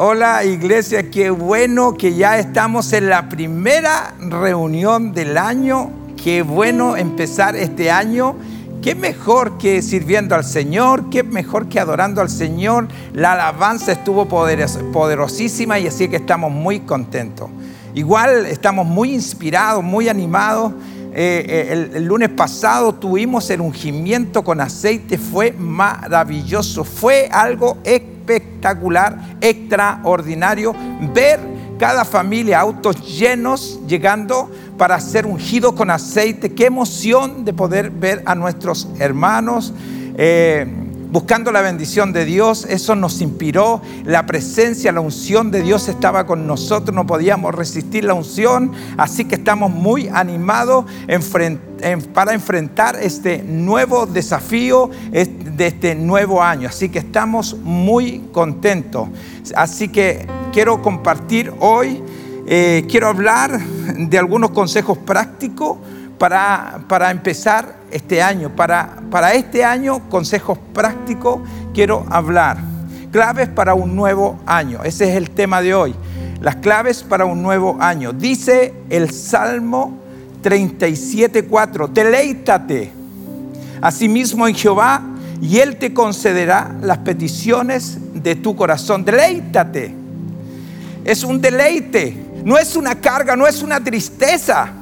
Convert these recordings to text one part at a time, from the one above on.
Hola iglesia, qué bueno que ya estamos en la primera reunión del año. Qué bueno empezar este año. Qué mejor que sirviendo al Señor, qué mejor que adorando al Señor. La alabanza estuvo poderosísima y así que estamos muy contentos. Igual estamos muy inspirados, muy animados. Eh, eh, el, el, lunes pasado tuvimos el ungimiento con aceite, fue maravilloso, fue algo espectacular, extraordinario, ver cada familia, autos llenos llegando para ser ungidos con aceite. Qué emoción de poder ver a nuestros hermanos. Eh, buscando la bendición de Dios, eso nos inspiró, la presencia, la unción de Dios estaba con nosotros, no podíamos resistir la unción, así que estamos muy animados para enfrentar este nuevo desafío de este nuevo año, así que estamos muy contentos. Así que quiero compartir hoy, eh, quiero hablar de algunos consejos prácticos para, para empezar este año. Para, para este año, consejos prácticos, quiero hablar. Claves para un nuevo año. Ese es el tema de hoy. Las claves para un nuevo año. Dice el Salmo 37.4, deleítate asimismo en Jehová y Él te concederá las peticiones de tu corazón. Deleítate. Es un deleite, no es una carga, no es una tristeza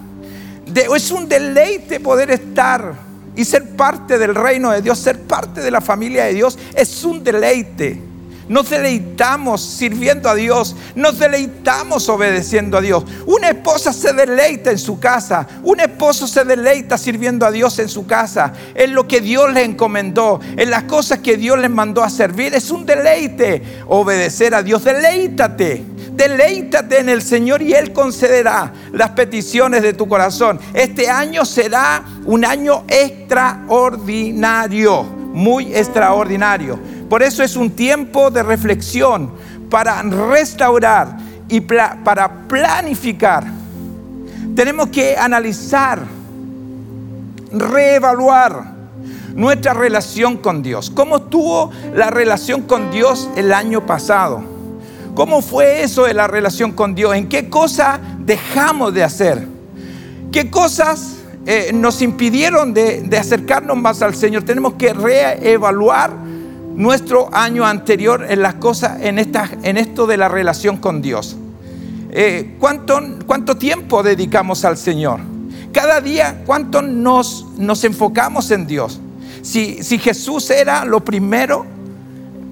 es un deleite poder estar y ser parte del reino de Dios, ser parte de la familia de Dios. Es un deleite. Nos deleitamos sirviendo a Dios, nos deleitamos obedeciendo a Dios. Una esposa se deleita en su casa, un esposo se deleita sirviendo a Dios en su casa, en lo que Dios le encomendó, en las cosas que Dios les mandó a servir. Es un deleite obedecer a Dios. Deleítate. Deleítate en el Señor y Él concederá las peticiones de tu corazón. Este año será un año extraordinario, muy extraordinario. Por eso es un tiempo de reflexión para restaurar y para planificar. Tenemos que analizar, reevaluar nuestra relación con Dios. ¿Cómo tuvo la relación con Dios el año pasado? ¿Cómo fue eso de la relación con Dios? ¿En qué cosa dejamos de hacer? ¿Qué cosas eh, nos impidieron de, acercarnos más al Señor? Tenemos que reevaluar nuestro año anterior en las cosas, en, esto de la relación con Dios. Eh, ¿cuánto, ¿Cuánto tiempo dedicamos al Señor? Cada día, ¿cuánto nos, nos enfocamos en Dios? Si, si Jesús era lo primero,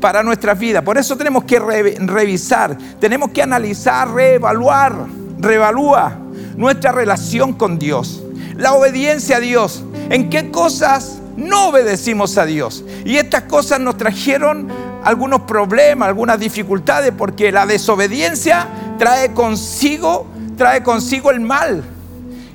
para nuestras vidas. Por eso tenemos que revisar, tenemos que analizar, reevaluar, reevalúa nuestra relación con Dios, la obediencia a Dios, en qué cosas no obedecimos a Dios. Y estas cosas nos trajeron algunos problemas, algunas dificultades, porque la desobediencia trae consigo, trae consigo el mal.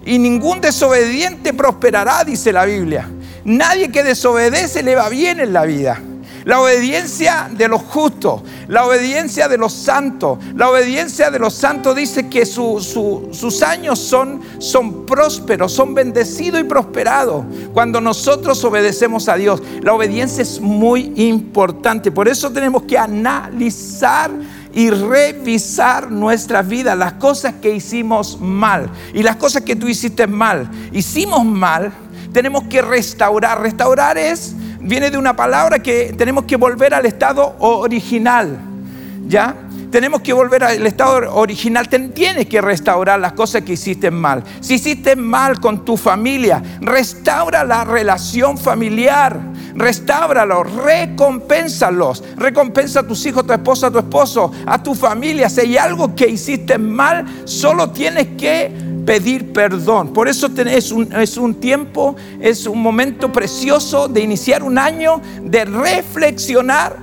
Y ningún desobediente prosperará, dice la Biblia. Nadie que desobedece le va bien en la vida. La obediencia de los justos, la obediencia de los santos. La obediencia de los santos dice que sus años son, son prósperos, son bendecidos y prosperados cuando nosotros obedecemos a Dios. La obediencia es muy importante. Por eso tenemos que analizar y revisar nuestra vida, las cosas que hicimos mal y las cosas que tú hiciste mal. Hicimos mal, tenemos que restaurar. Restaurar es viene de una palabra que tenemos que volver al estado original. ¿Ya? Tenemos que volver al estado original. Tienes que restaurar las cosas que hiciste mal. Si hiciste mal con tu familia, restaura la relación familiar. Restáuralos, recompénsalos. Recompensa a tus hijos, a tu esposa, a tu esposo, a tu familia. Si hay algo que hiciste mal, solo tienes que pedir perdón. Por eso es un, es un tiempo, es un momento precioso de iniciar un año, de reflexionar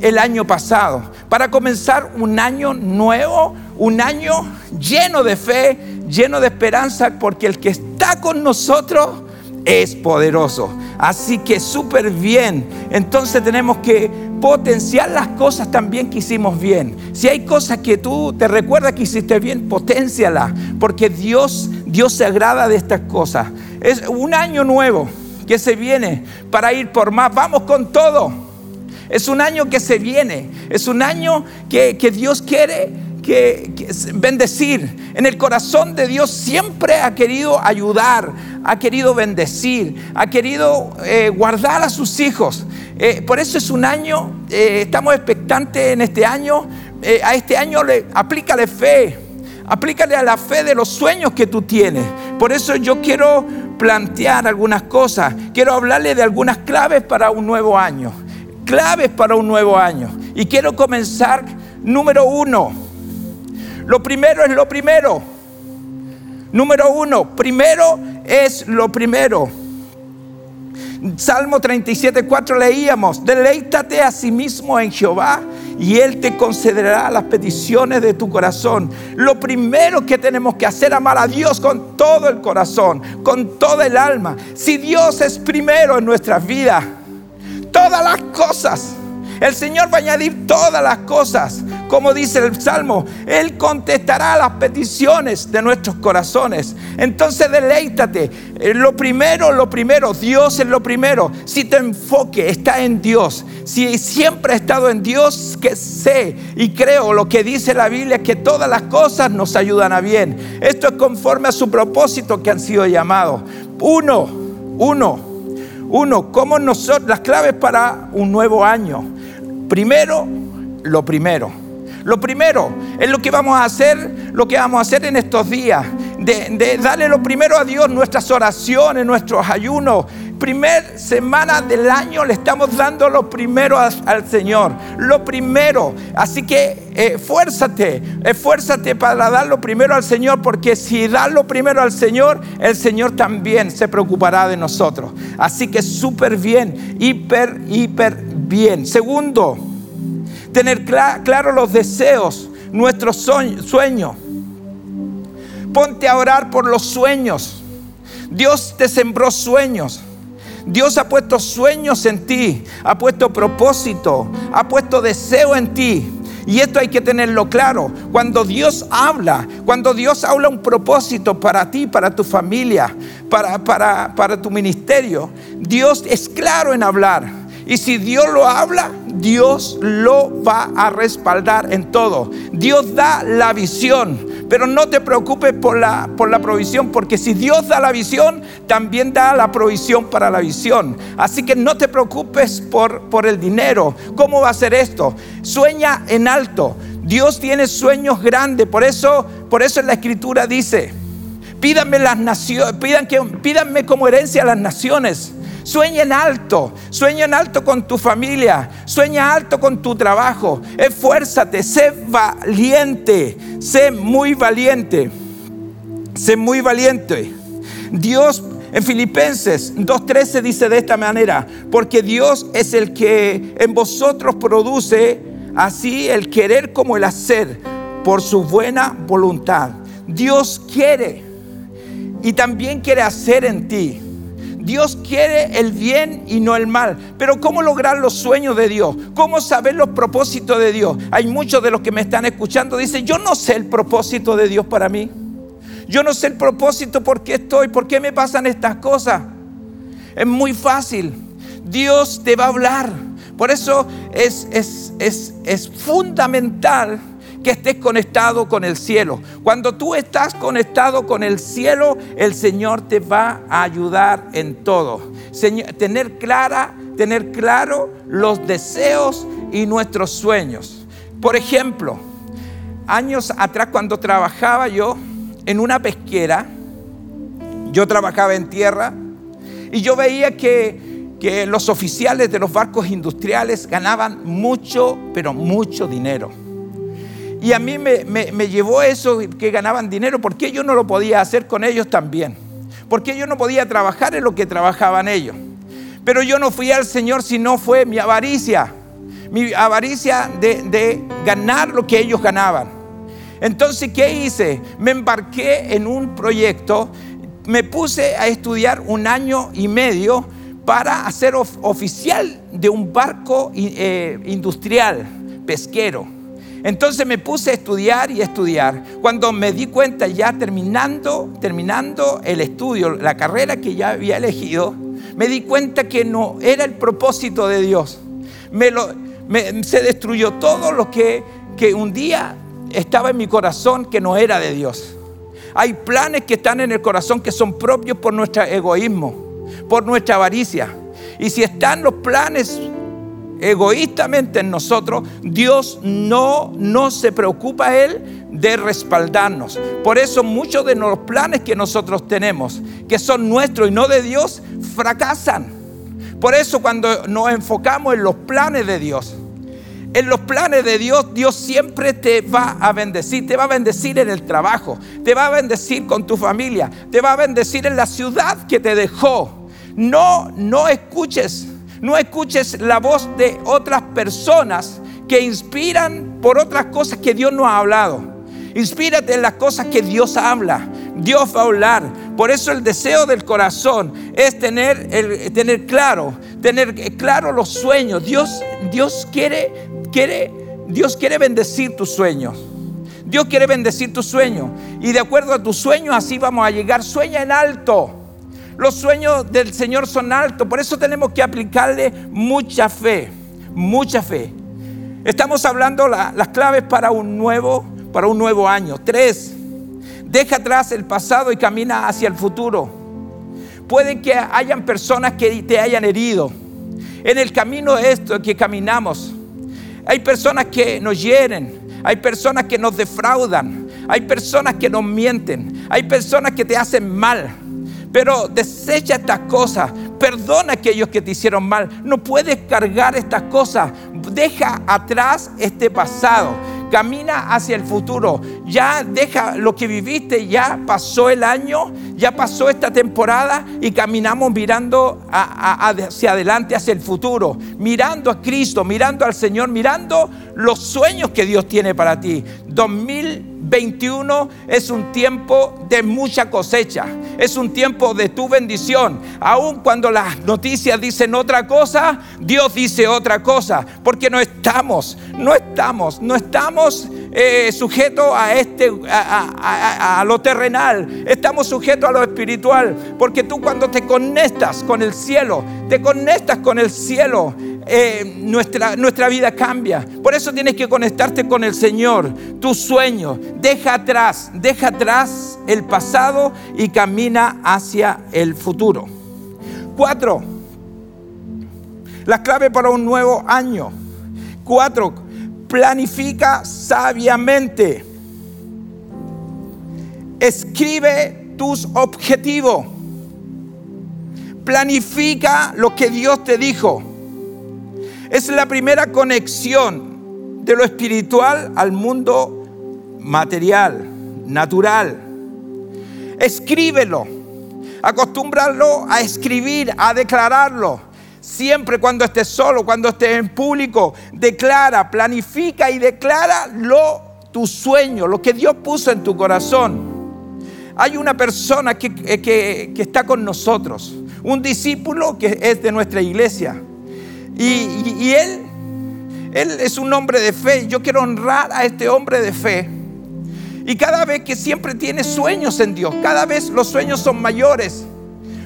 el año pasado, para comenzar un año nuevo, un año lleno de fe, lleno de esperanza, porque el que está con nosotros es poderoso. Así que súper bien. Entonces tenemos que potenciar las cosas también que hicimos bien. Si hay cosas que tú te recuerdas que hiciste bien, potenciala, porque Dios, Dios se agrada de estas cosas. Es un año nuevo que se viene para ir por más. Vamos con todo. Es un año que se viene. Es un año que, Dios quiere que, bendecir. En el corazón de Dios siempre ha querido ayudar, ha querido bendecir, ha querido eh, guardar a sus hijos. Eh, por eso es un año, eh, estamos expectantes en este año. a este año le, aplícale fe, aplícale a la fe de los sueños que tú tienes. Por eso yo quiero plantear algunas cosas, quiero hablarle de algunas claves para un nuevo año. Claves para un nuevo año. Y quiero comenzar, número uno. Lo primero es lo primero. Número uno, primero es lo primero. Salmo 37, 4 leíamos, deleítate a sí mismo en Jehová y Él te concederá las peticiones de tu corazón. Lo primero que tenemos que hacer amar a Dios con todo el corazón, con toda el alma. Si Dios es primero en nuestras vidas, todas las cosas el Señor va a añadir todas las cosas, como dice el Salmo. Él contestará las peticiones de nuestros corazones. Entonces deleítate. Eh, lo primero, lo primero, Dios es lo primero. Si tu enfoque está en Dios, si siempre ha estado en Dios, que sé y creo lo que dice la Biblia, que todas las cosas nos ayudan a bien. Esto es conforme a su propósito que han sido llamados. Uno, uno, uno, como nosotros, las claves para un nuevo año. Primero, lo primero. Lo primero es lo que vamos a hacer, lo que vamos a hacer en estos días, de, darle lo primero a Dios, nuestras oraciones, nuestros ayunos. Primer semana del año le estamos dando lo primero al Señor, lo primero. Así que esfuérzate, esfuérzate para dar lo primero al Señor, porque si das lo primero al Señor, el Señor también se preocupará de nosotros. Así que súper bien, hiper, hiper bien. Segundo, tener claro los deseos, nuestros sueños. Ponte a orar por los sueños. Dios te sembró sueños. Dios ha puesto sueños en ti, ha puesto propósito, ha puesto deseo en ti. Y esto hay que tenerlo claro. Cuando Dios habla, cuando Dios habla un propósito para ti, para tu familia, para, para, para tu ministerio, Dios es claro en hablar. Y si Dios lo habla, Dios lo va a respaldar en todo. Dios da la visión, pero no te preocupes por la, por la provisión, porque si Dios da la visión, también da la provisión para la visión. Así que no te preocupes por, por el dinero. ¿Cómo va a ser esto? Sueña en alto. Dios tiene sueños grandes, por eso, por eso la escritura dice, pídanme las pídanme como herencia a las naciones. Sueña en alto, sueña en alto con tu familia, sueña alto con tu trabajo. Esfuérzate, sé valiente, sé muy valiente, sé muy valiente. Dios en Filipenses 2.13 dice de esta manera, porque Dios es el que en vosotros produce así el querer como el hacer por su buena voluntad. Dios quiere y también quiere hacer en ti. Dios quiere el bien y no el mal. Pero ¿cómo lograr los sueños de Dios? ¿Cómo saber los propósitos de Dios? Hay muchos de los que me están escuchando dicen, yo no sé el propósito de Dios para mí. Yo no sé el propósito por qué estoy, por qué me pasan estas cosas. Es muy fácil. Dios te va a hablar. Por eso es, es, es, es fundamental que estés conectado con el cielo. Cuando tú estás conectado con el cielo, el Señor te va a ayudar en todo. tener clara, tener claro los deseos y nuestros sueños. Por ejemplo, años atrás cuando trabajaba yo en una pesquera, yo trabajaba en tierra y yo veía que, que los oficiales de los barcos industriales ganaban mucho, pero mucho dinero. Y a mí me, llevó eso que ganaban dinero. ¿Por qué yo no lo podía hacer con ellos también? ¿Por qué yo no podía trabajar en lo que trabajaban ellos? Pero yo no fui al Señor si no fue mi avaricia. Mi avaricia de, de ganar lo que ellos ganaban. Entonces, ¿qué hice? Me embarqué en un proyecto, me puse a estudiar un año y medio para hacer oficial de un barco eh, industrial, pesquero. Entonces me puse a estudiar y a estudiar. Cuando me di cuenta ya terminando, terminando el estudio, la carrera que ya había elegido, me di cuenta que no era el propósito de Dios. se destruyó todo lo que, que un día estaba en mi corazón que no era de Dios. Hay planes que están en el corazón que son propios por nuestro egoísmo, por nuestra avaricia. Y si están los planes egoístamente en nosotros, Dios no, no se preocupa Él de respaldarnos. Por eso muchos de los planes que nosotros tenemos, que son nuestros y no de Dios, fracasan. Por eso cuando nos enfocamos en los planes de Dios, en los planes de Dios, Dios siempre te va a bendecir. Te va a bendecir en el trabajo, te va a bendecir con tu familia, te va a bendecir en la ciudad que te dejó. No, no escuches, no escuches la voz de otras personas que inspiran por otras cosas que Dios no ha hablado. Inspírate en las cosas que Dios habla. Dios va a hablar. Por eso el deseo del corazón es tener, el, tener claro, tener claro los sueños. Dios, Dios quiere, quiere, Dios quiere bendecir tus sueños. Dios quiere bendecir tus sueños. Y de acuerdo a tus sueños, así vamos a llegar. Sueña en alto. Los sueños del Señor son altos. Por eso tenemos que aplicarle mucha fe. Mucha fe. Estamos hablando las claves para un nuevo, para un nuevo año. Tres, deja atrás el pasado y camina hacia el futuro. Puede que hayan personas que te hayan herido. En el camino esto que caminamos, hay personas que nos hieren, hay personas que nos defraudan, hay personas que nos mienten, hay personas que te hacen mal. Pero desecha estas cosas, perdona a aquellos que te hicieron mal. No puedes cargar estas cosas. Deja atrás este pasado camina hacia el futuro. Ya deja lo que viviste, ya pasó el año, ya pasó esta temporada y caminamos mirando hacia adelante, hacia el futuro, mirando a Cristo, mirando al Señor, mirando los sueños que Dios tiene para ti. 2021 es un tiempo de mucha cosecha, es un tiempo de tu bendición. Aun cuando las noticias dicen otra cosa, Dios dice otra cosa, porque no estamos, no estamos, no estamos eh, sujetos a, este, a, lo terrenal, estamos sujetos a lo espiritual, porque tú cuando te conectas con el cielo, te conectas con el cielo, eh, nuestra, nuestra vida cambia. Por eso tienes que conectarte con el Señor, tu sueño. Deja atrás, deja atrás el pasado y camina hacia el futuro. Cuatro, la clave para un nuevo año. Cuatro, planifica sabiamente. Escribe tus objetivos. Planifica lo que Dios te dijo. Es la primera conexión de lo espiritual al mundo material, natural. Escríbelo. Acostúmbralo a escribir, a declararlo. Siempre cuando estés solo, cuando estés en público, declara, planifica y declara lo, tu sueño, lo que Dios puso en tu corazón. Hay una persona que, que, que está con nosotros, un discípulo que es de nuestra iglesia. Y, él, él es un hombre de fe. Yo quiero honrar a este hombre de fe. Y cada vez que siempre tiene sueños en Dios, cada vez los sueños son mayores.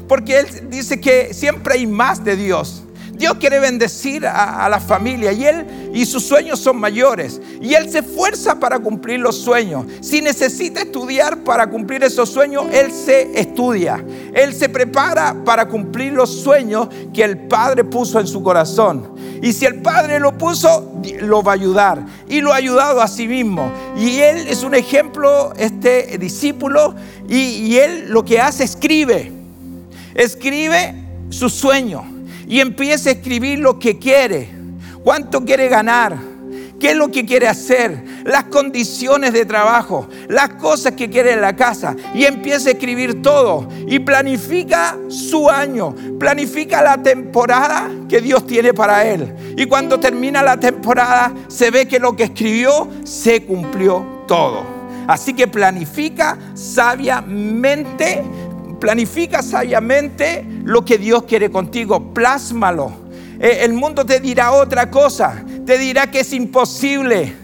Porque Él dice que siempre hay más de Dios. Dios quiere bendecir a, la familia y Él y sus sueños son mayores. Y Él se esfuerza para cumplir los sueños. Si necesita estudiar para cumplir esos sueños, Él se estudia. Él se prepara para cumplir los sueños que el Padre puso en su corazón. Y si el Padre lo puso, lo va a ayudar. Y lo ha ayudado a sí mismo. Y Él es un ejemplo, este discípulo. Y, y Él lo que hace, escribe. Escribe su sueño y empieza a escribir lo que quiere, cuánto quiere ganar, qué es lo que quiere hacer, las condiciones de trabajo, las cosas que quiere en la casa. Y empieza a escribir todo. Y planifica su año, planifica la temporada que Dios tiene para él. Y cuando termina la temporada se ve que lo que escribió se cumplió todo. Así que planifica sabiamente Planifica sabiamente lo que Dios quiere contigo, plásmalo. Eh, el mundo te dirá otra cosa, te dirá que es imposible.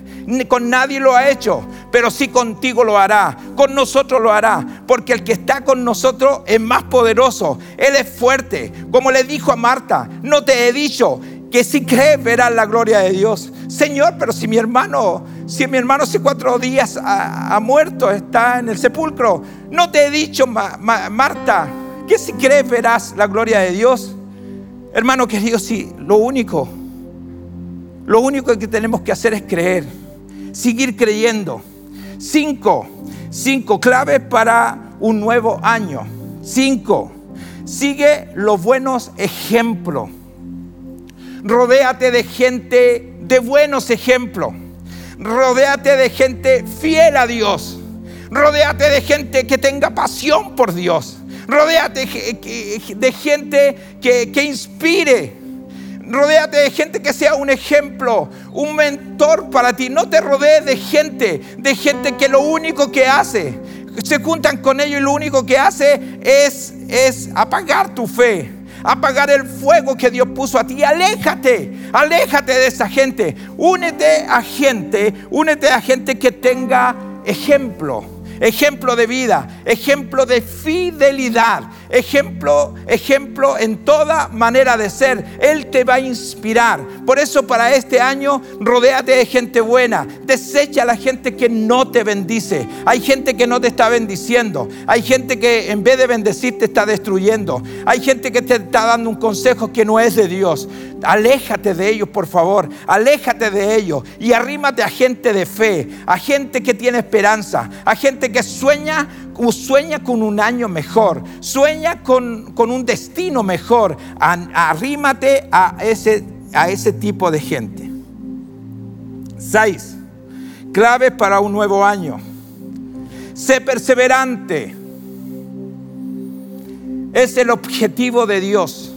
Con nadie lo ha hecho, pero sí contigo lo hará, con nosotros lo hará, porque el que está con nosotros es más poderoso, Él es fuerte. Como le dijo a Marta, no te he dicho, que si crees verás la gloria de Dios. Señor, pero si mi hermano, si mi hermano hace cuatro días ha, muerto, está en el sepulcro, no te he dicho, Marta, que si crees verás la gloria de Dios. Hermano querido, sí, lo único, lo único que tenemos que hacer es creer, seguir creyendo. Cinco, cinco claves para un nuevo año. Cinco, sigue los buenos ejemplos. Rodéate de gente de buenos ejemplos. Rodéate de gente fiel a Dios. Rodéate de gente que tenga pasión por Dios. Rodéate de gente que, que inspire. Rodéate de gente que sea un ejemplo, un mentor para ti. No te rodees de gente, de gente que lo único que hace, se juntan con ellos y lo único que hace es, es apagar tu fe apagar el fuego que Dios puso a ti. Aléjate, aléjate de esa gente. Únete a gente, únete a gente que tenga ejemplo, ejemplo de vida, ejemplo de fidelidad, ejemplo, ejemplo en toda manera de ser. Él te va a inspirar. Por eso para este año, rodéate de gente buena. Desecha a la gente que no te bendice. Hay gente que no te está bendiciendo. Hay gente que en vez de bendecir te está destruyendo. Hay gente que te está dando un consejo que no es de Dios. Aléjate de ellos, por favor. Aléjate de ellos y arrímate a gente de fe, a gente que tiene esperanza, a gente que sueña sueña con un año mejor, sueña con, un destino mejor. Arrímate a ese, a ese tipo de gente. Seis, claves para un nuevo año. Sé perseverante. Es el objetivo de Dios,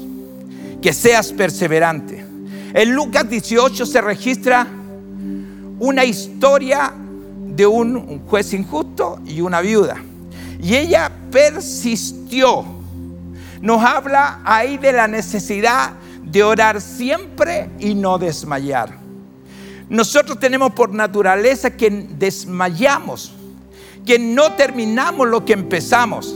que seas perseverante. En Lucas 18 se registra una historia de un juez injusto y una viuda. Y ella persistió. Nos habla ahí de la necesidad de orar siempre y no desmayar. Nosotros tenemos por naturaleza que desmayamos, que no terminamos lo que empezamos.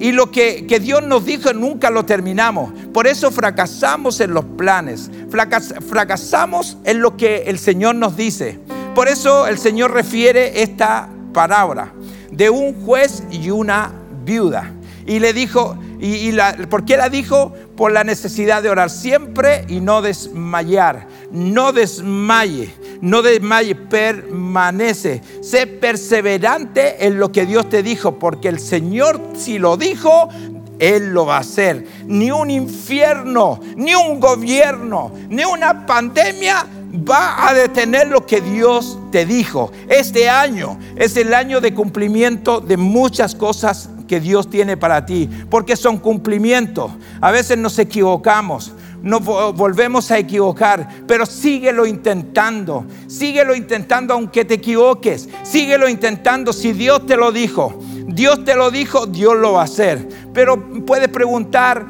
Y lo que, Dios nos dijo nunca lo terminamos. Por eso fracasamos en los planes. fracasamos en lo que el Señor nos dice. Por eso el Señor refiere esta palabra de un juez y una viuda. Y le dijo, y, la, ¿por qué la dijo? Por la necesidad de orar siempre y no desmayar. No desmaye, no desmaye, permanece. Sé perseverante en lo que Dios te dijo, porque el Señor si lo dijo, él lo va a hacer. Ni un infierno, ni un gobierno, ni una pandemia va a detener lo que Dios te dijo. Este año es el año de cumplimiento de muchas cosas que Dios tiene para ti, porque son cumplimientos. A veces nos equivocamos, nos volvemos a equivocar, pero síguelo intentando, síguelo intentando aunque te equivoques, síguelo intentando si Dios te lo dijo. Dios te lo dijo, Dios lo va a hacer. Pero puedes preguntar,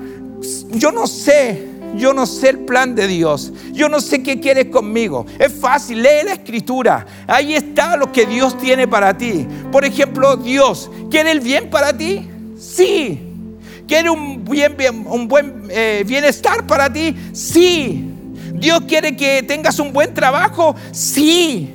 yo no sé, yo no sé el plan de Dios. Yo no sé qué quieres conmigo. Es fácil, lee la escritura. Ahí está lo que Dios tiene para ti. Por ejemplo, Dios, ¿quiere el bien para ti? Sí. ¿Quiere un, un buen eh, bienestar para ti? Sí. ¿Dios quiere que tengas un buen trabajo? Sí.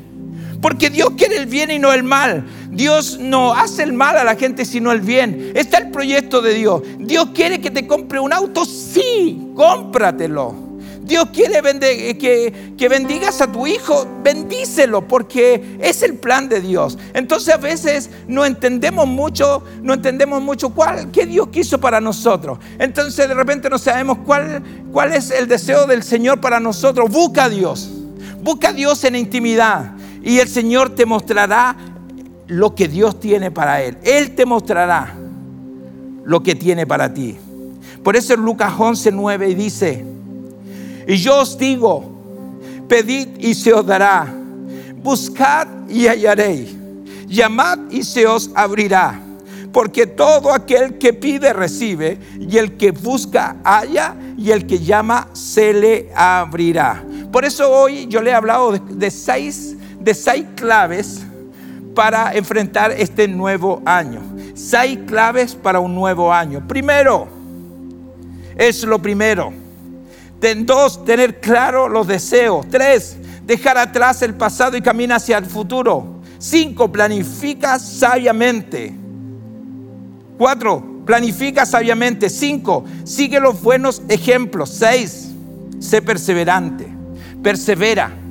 Porque Dios quiere el bien y no el mal. Dios no hace el mal a la gente sino el bien. Está el proyecto de Dios. Dios quiere que te compre un auto. Sí, cómpratelo. Dios quiere que, que, bendigas a tu hijo, bendícelo, porque es el plan de Dios. Entonces a veces no entendemos mucho, no entendemos mucho cuál, qué Dios quiso para nosotros. Entonces de repente no sabemos cuál, cuál es el deseo del Señor para nosotros. Busca a Dios, busca a Dios en intimidad y el Señor te mostrará lo que Dios tiene para Él. Él te mostrará lo que tiene para ti. Por eso en Lucas 11, 9 dice, y yo os digo, pedid y se os dará, buscad y hallaréis, llamad y se os abrirá, porque todo aquel que pide recibe, y el que busca halla, y el que llama se le abrirá. Por eso hoy yo le he hablado de seis de seis claves para enfrentar este nuevo año. Seis claves para un nuevo año. Primero, es lo primero. Dos, tener claro los deseos. Tres, dejar atrás el pasado y camina hacia el futuro. Cinco, planifica sabiamente. Cuatro, planifica sabiamente. Cinco, sigue los buenos ejemplos. Seis, sé perseverante. Persevera.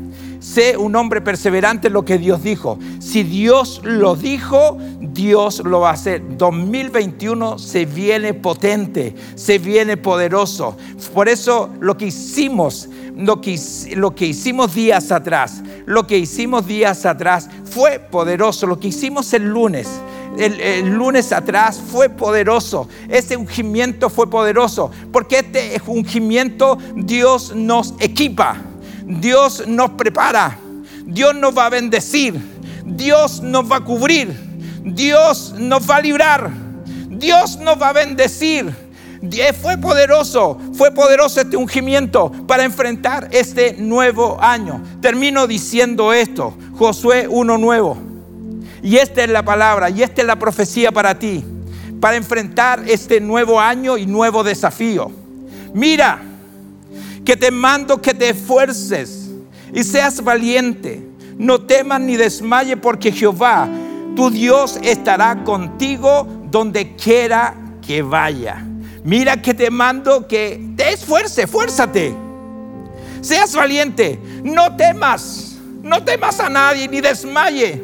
Sé un hombre perseverante en lo que Dios dijo. Si Dios lo dijo, Dios lo va a hacer. 2021 se viene potente, se viene poderoso. Por eso lo que hicimos, lo que, lo que hicimos días atrás, lo que hicimos días atrás fue poderoso. Lo que hicimos el lunes, el, el, lunes atrás fue poderoso. Ese ungimiento fue poderoso. Porque este ungimiento Dios nos equipa. Dios nos prepara, Dios nos va a bendecir, Dios nos va a cubrir, Dios nos va a librar, Dios nos va a bendecir. Fue poderoso, fue poderoso este ungimiento para enfrentar este nuevo año. Termino diciendo esto, Josué 1 nuevo. Y esta es la palabra, y esta es la profecía para ti, para enfrentar este nuevo año y nuevo desafío. Mira, que te mando que te esfuerces y seas valiente. No temas ni desmaye porque Jehová, tu Dios, estará contigo donde quiera que vaya. Mira que te mando que te esfuerces, fuérzate. Seas valiente, no temas, no temas a nadie ni desmaye.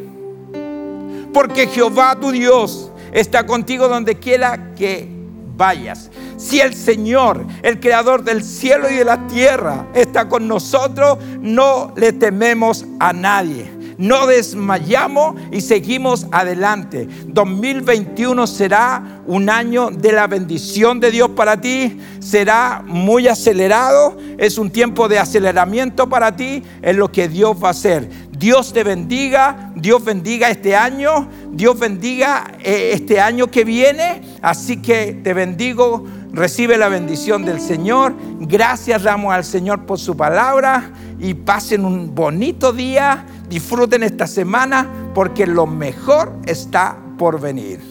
Porque Jehová tu Dios está contigo donde quiera que vayas. Si el Señor, el creador del cielo y de la tierra, está con nosotros, no le tememos a nadie. No desmayamos y seguimos adelante. 2021 será un año de la bendición de Dios para ti. Será muy acelerado. Es un tiempo de aceleramiento para ti en lo que Dios va a hacer. Dios te bendiga, Dios bendiga este año, Dios bendiga eh, este año que viene. Así que te bendigo Recibe la bendición del Señor. Gracias damos al Señor por su palabra y pasen un bonito día. Disfruten esta semana porque lo mejor está por venir.